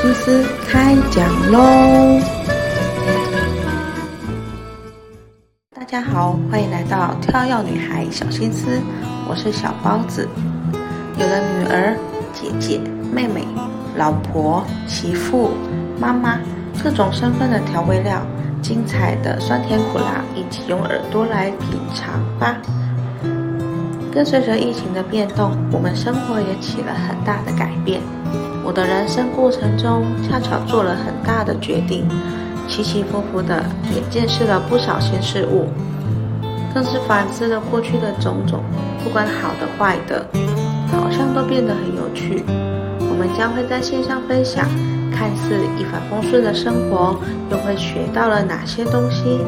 心思开讲喽！大家好，欢迎来到跳跃女孩小心思，我是小包子。有了女儿、姐姐、妹妹、老婆、媳妇、妈妈各种身份的调味料，精彩的酸甜苦辣，一起用耳朵来品尝吧。跟随着疫情的变动，我们生活也起了很大的改变。我的人生过程中，恰巧做了很大的决定，起起伏伏的，也见识了不少新事物，更是反思了过去的种种，不管好的坏的，好像都变得很有趣。我们将会在线上分享，看似一帆风顺的生活，又会学到了哪些东西？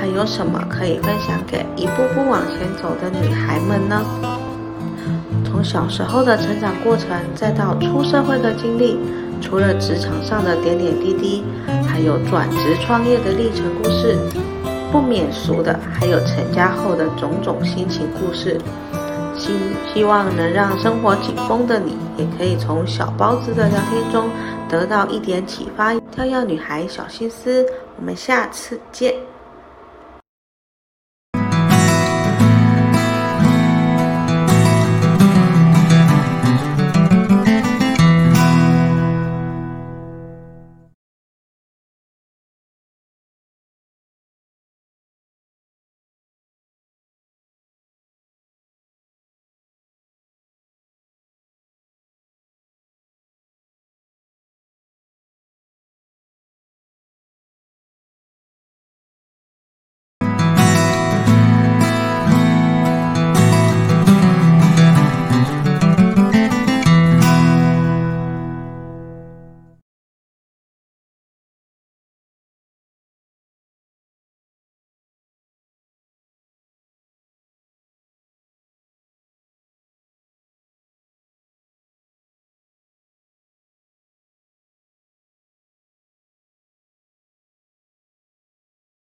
还有什么可以分享给一步步往前走的女孩们呢？从小时候的成长过程，再到出社会的经历，除了职场上的点点滴滴，还有转职创业的历程故事，不免俗的还有成家后的种种心情故事。希希望能让生活紧绷的你，也可以从小包子的聊天中得到一点启发。跳跃女孩小心思，我们下次见。